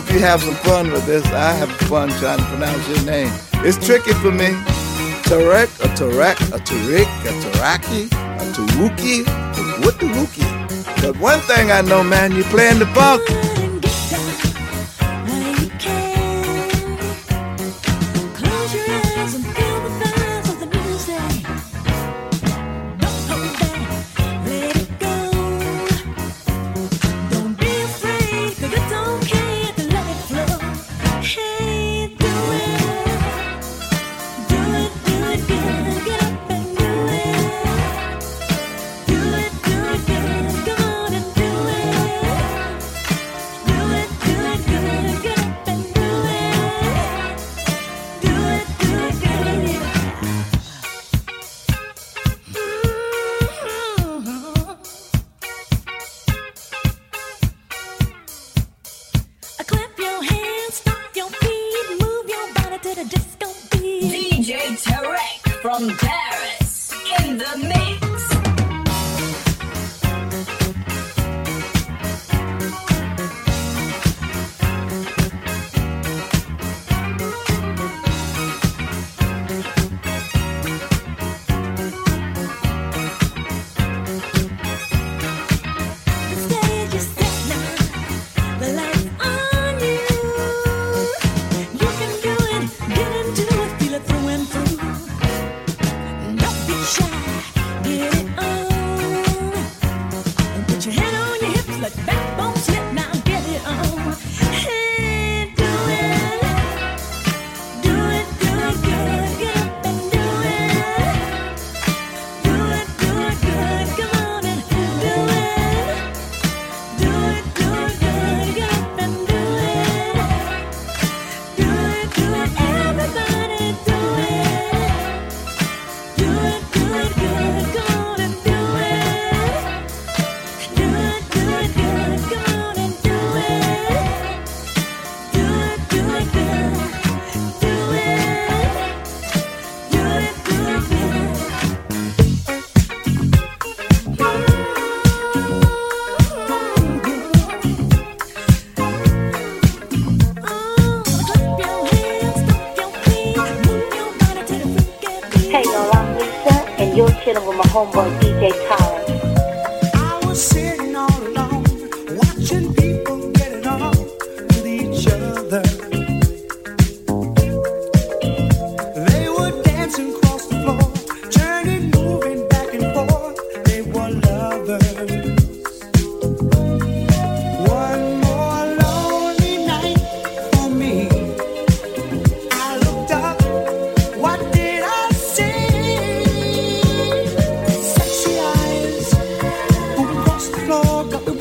Hope you have some fun with this. I have fun trying to pronounce your name. It's tricky for me. Tarek, a Tarek, a Tarik, a Taraki, a Taruki, a Wookie. But one thing I know, man, you're playing the funk. Homeboy floor, got the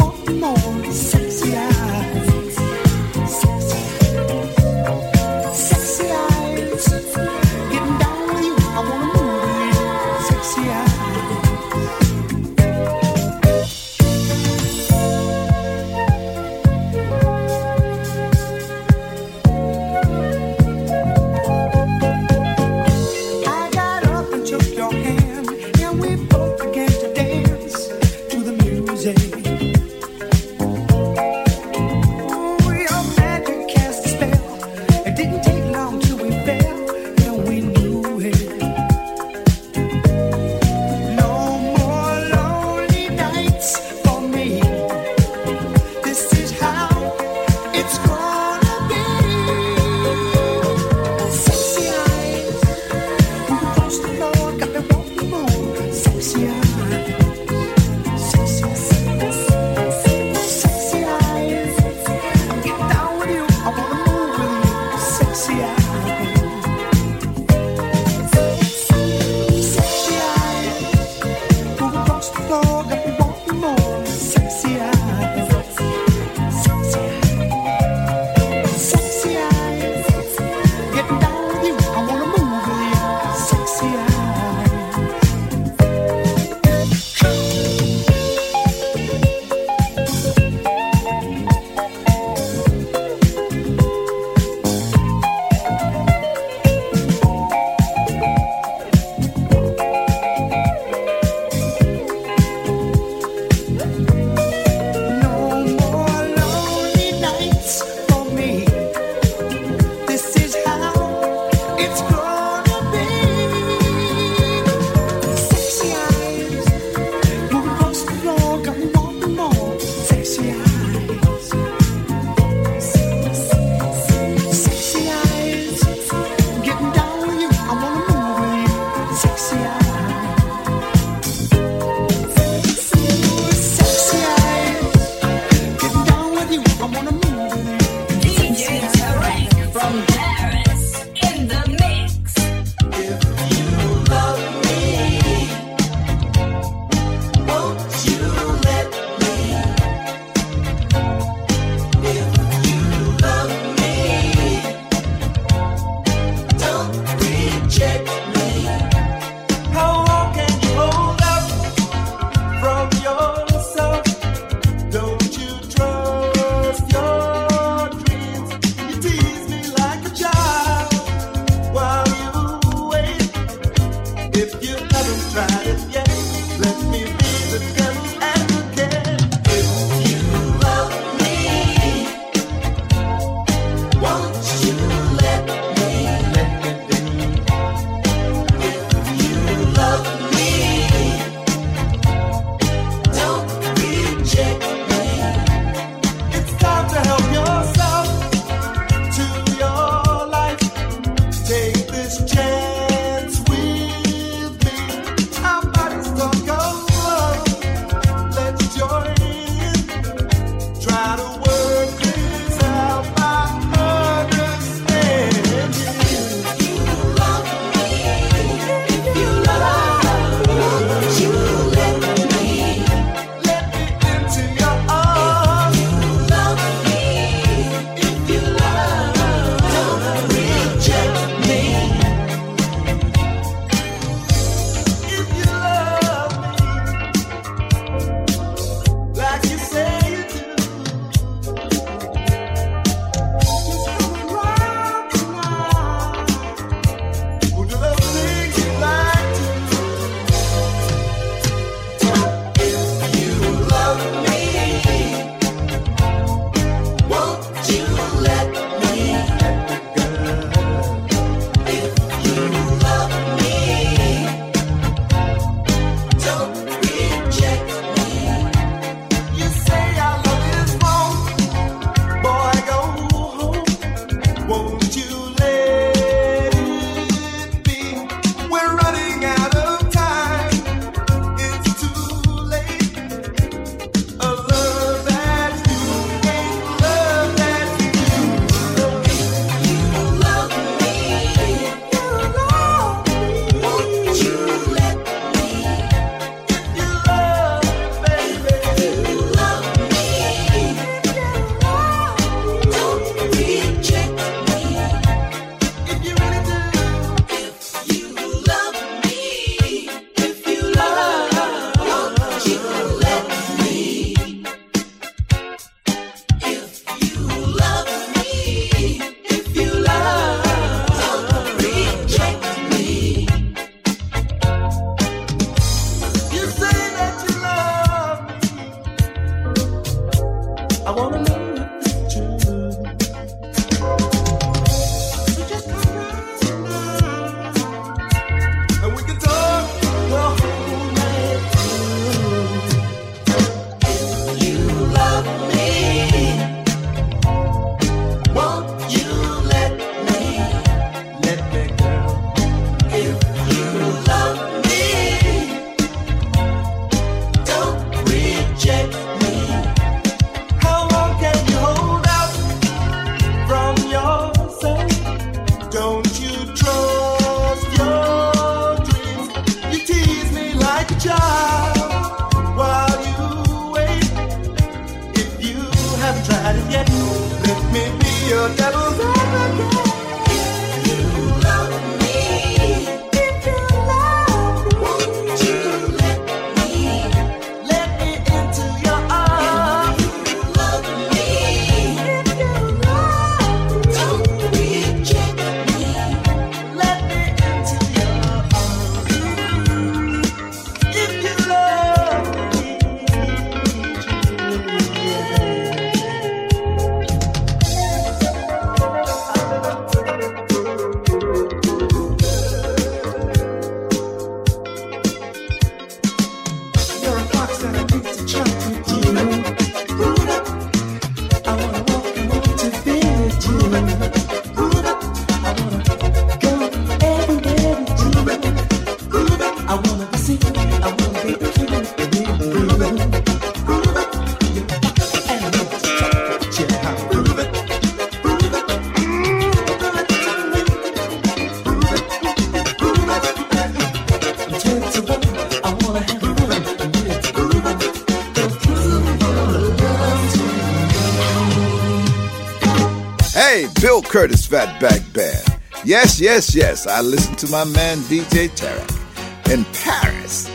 Curtis Fatback Band. Yes, yes, yes, I listen to my man DJ Tarek in Paris.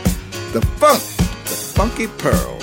The funk, the funky pearls.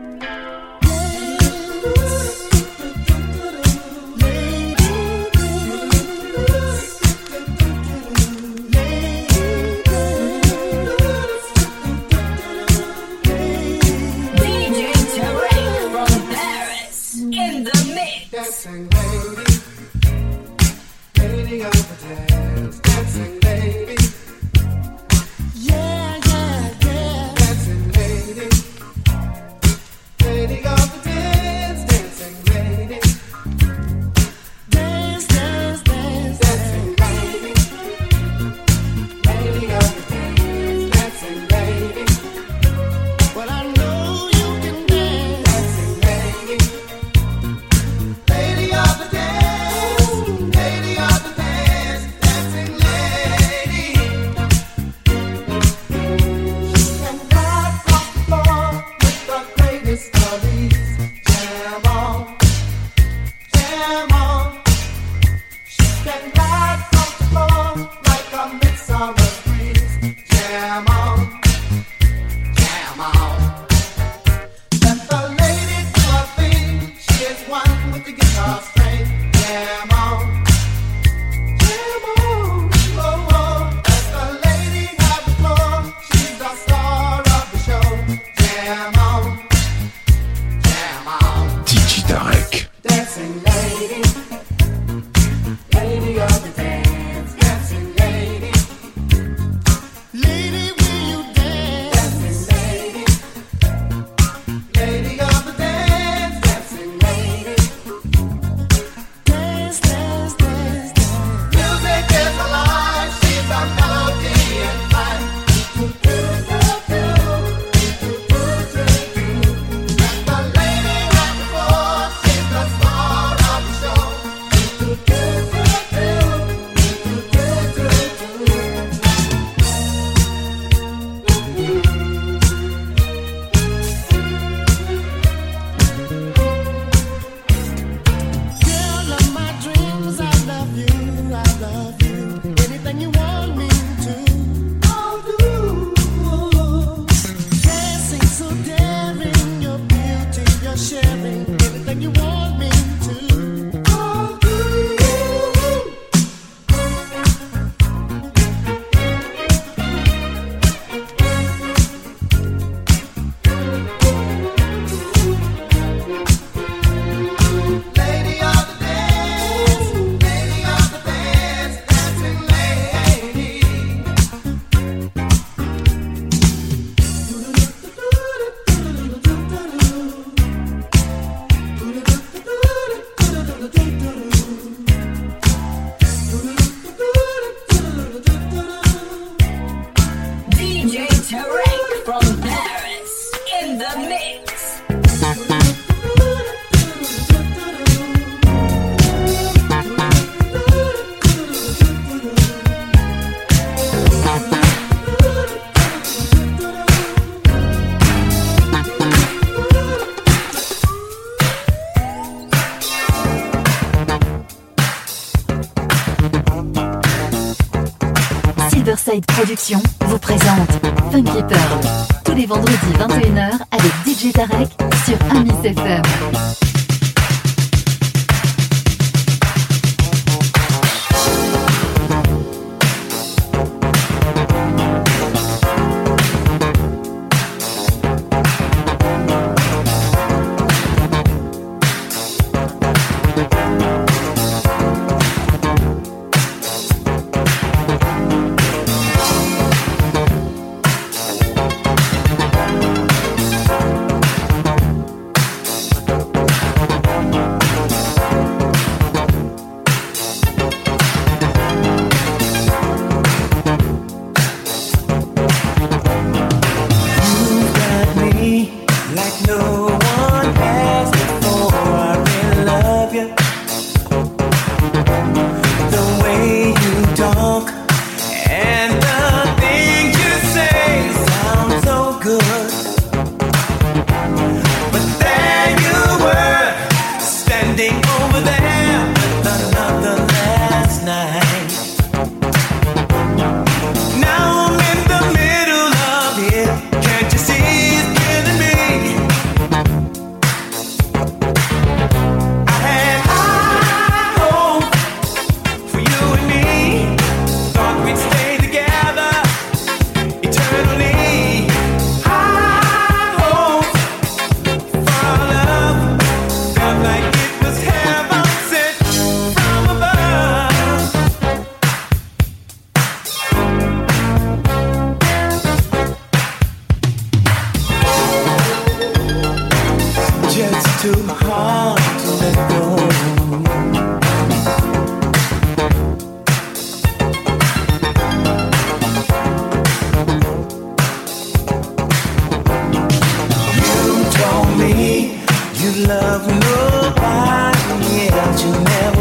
love nobody else. You never.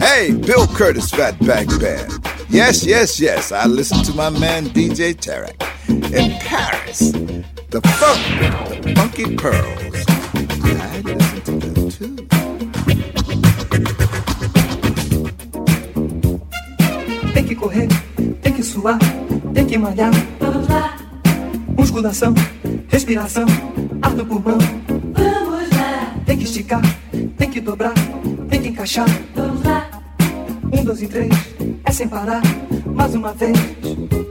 Hey, Bill Curtis Fatback Band. Yes, yes, yes. I listen to my man DJ Tarek in Paris. The funk, the funky pearls. I listen to them too. Tem que correr, tem que suar, tem que malhar. Vamos lá, Musculação, respiração, ar no pulmão. vamos lá, Tem que esticar, tem que dobrar, tem que encaixar. Dois e três, é sem parar. Mais uma vez.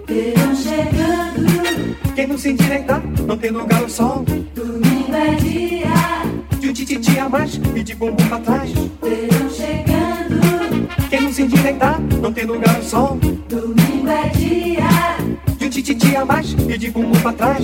Verão chegando, Quem não se endireitar, não tem lugar ao sol. domingo é dia. De um tititi a mais e de bumbum pra trás. Verão chegando, Quem não se endireitar, não tem lugar ao sol. domingo é dia. De um tititi a mais e de bumbum pra trás.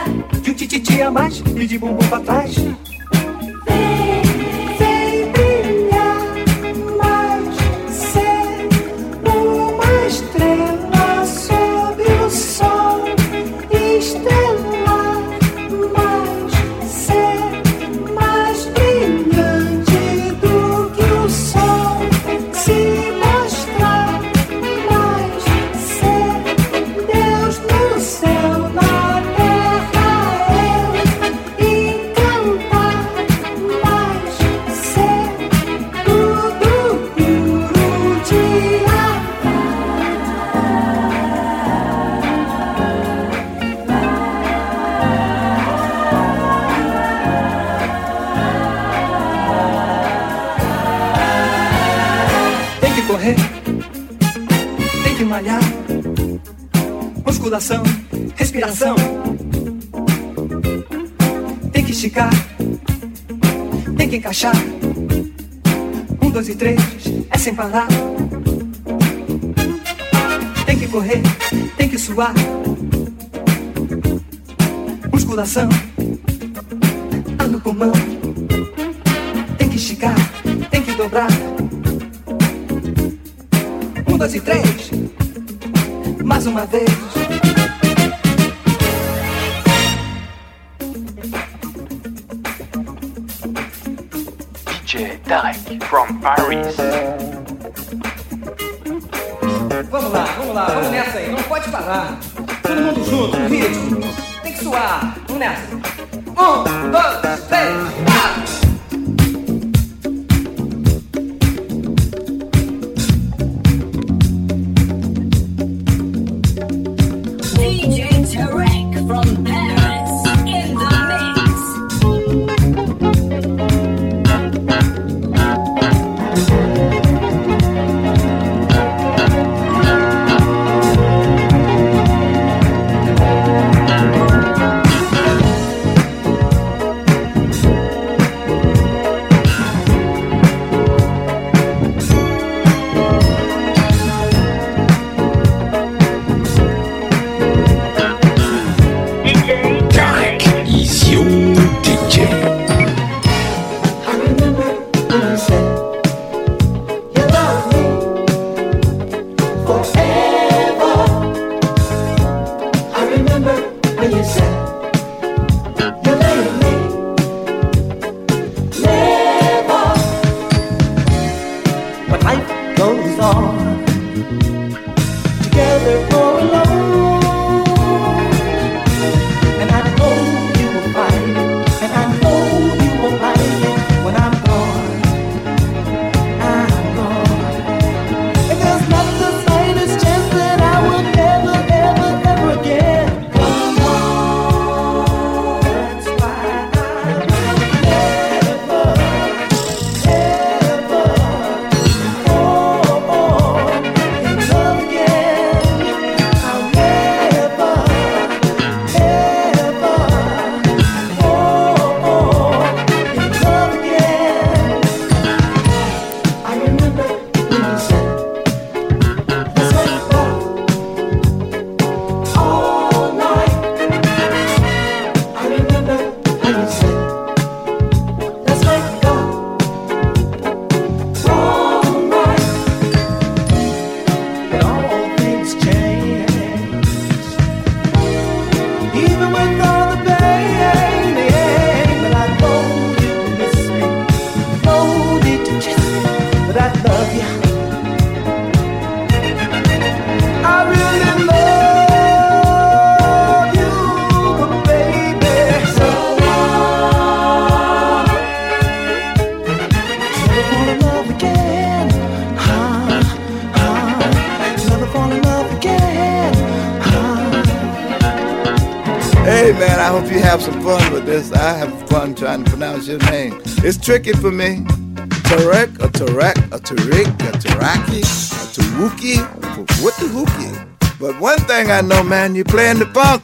Tititi a mais e de bumbum pra trás. Vem sem parar. Tem que correr, tem que suar. Musculação, ar no pulmão. Tem que esticar, tem que dobrar. Um, dois e três. Mais uma vez. Tarek from Paris. Vamos lá, vamos lá, vamos nessa aí, não pode parar. Todo mundo junto, ritmo. Tem que suar, vamos nessa. Um, dois, três, quatro. tricky for me. Tarek, a Tarek, a Tarik, a Taraki, a Taruki, a Wookie. But one thing I know, man, you're playing the funk.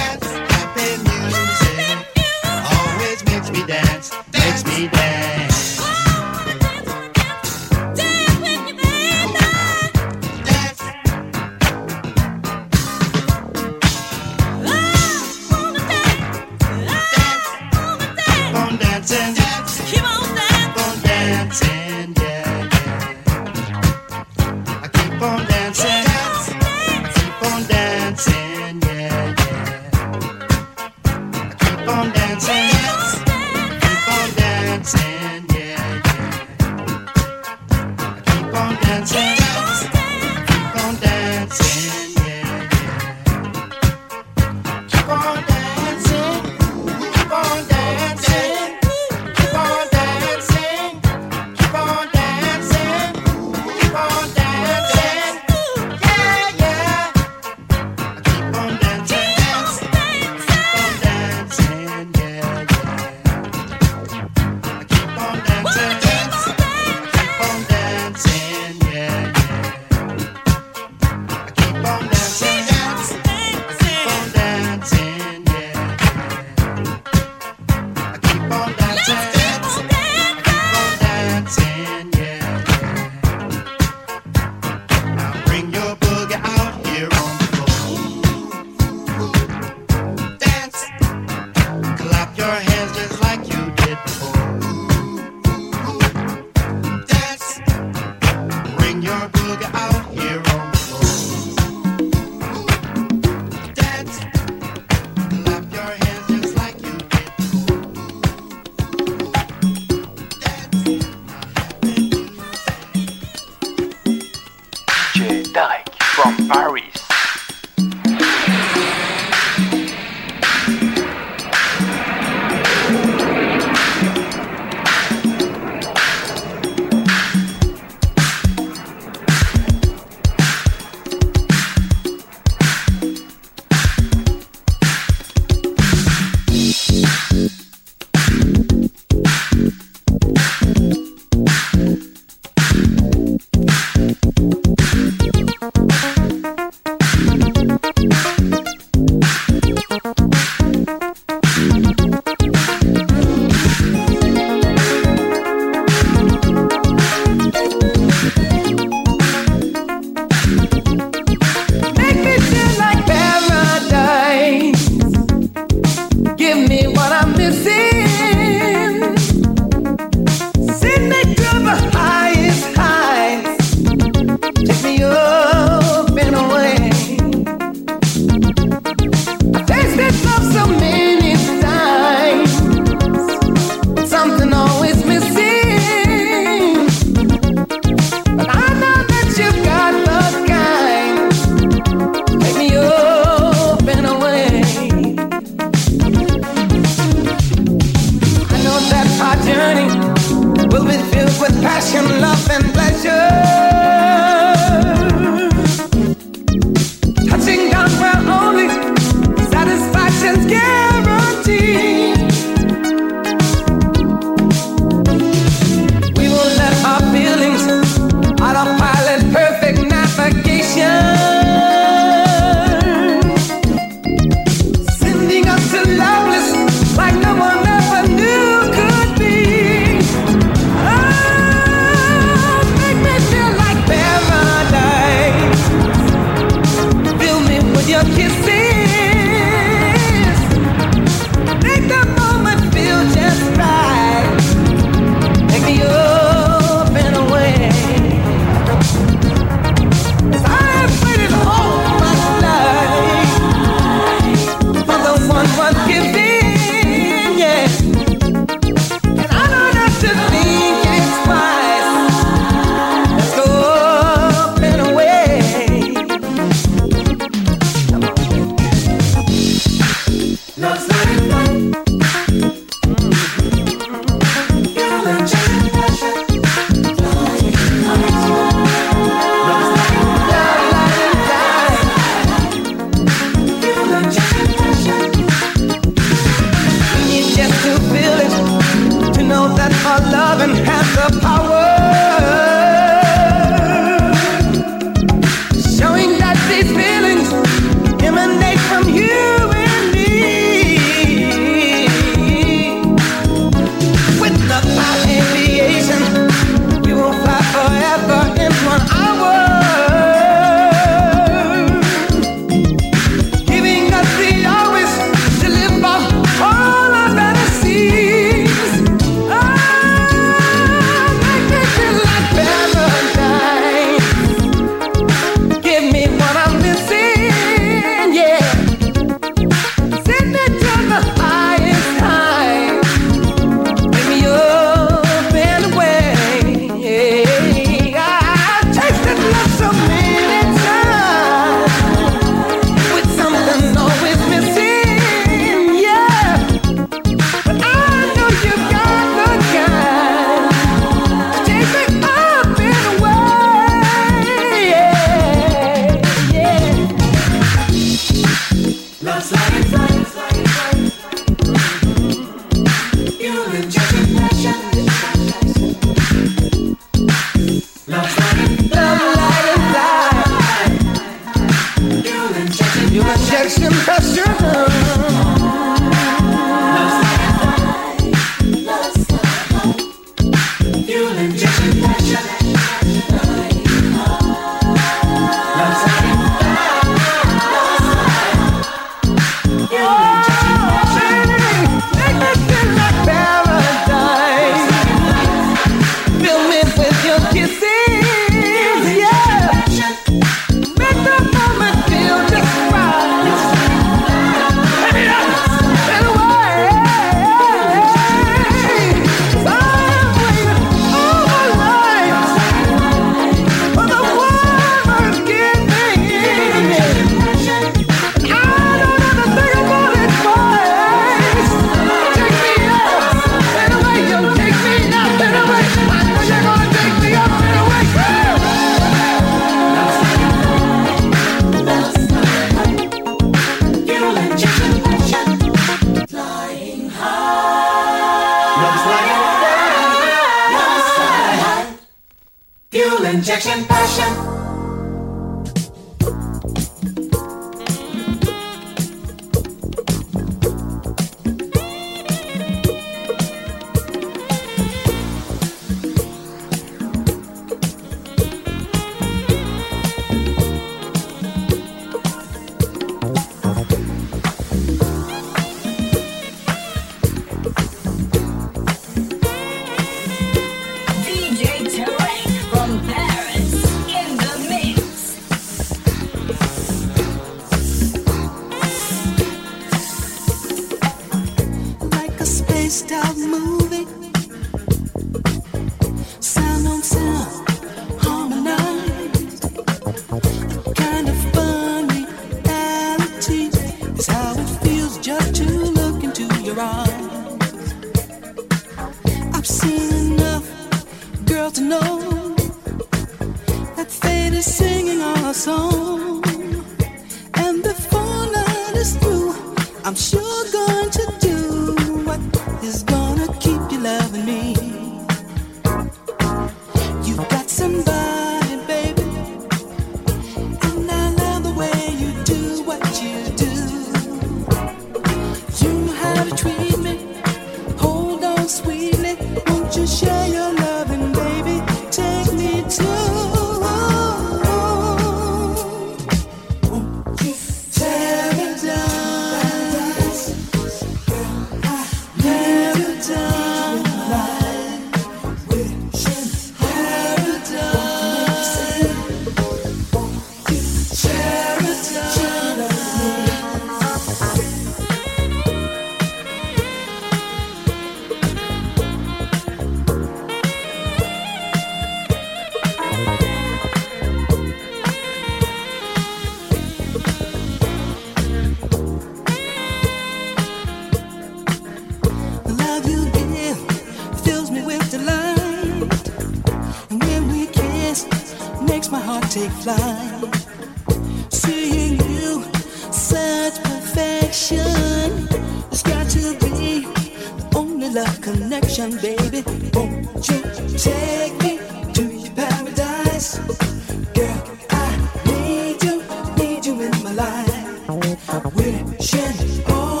Wishing, hoping,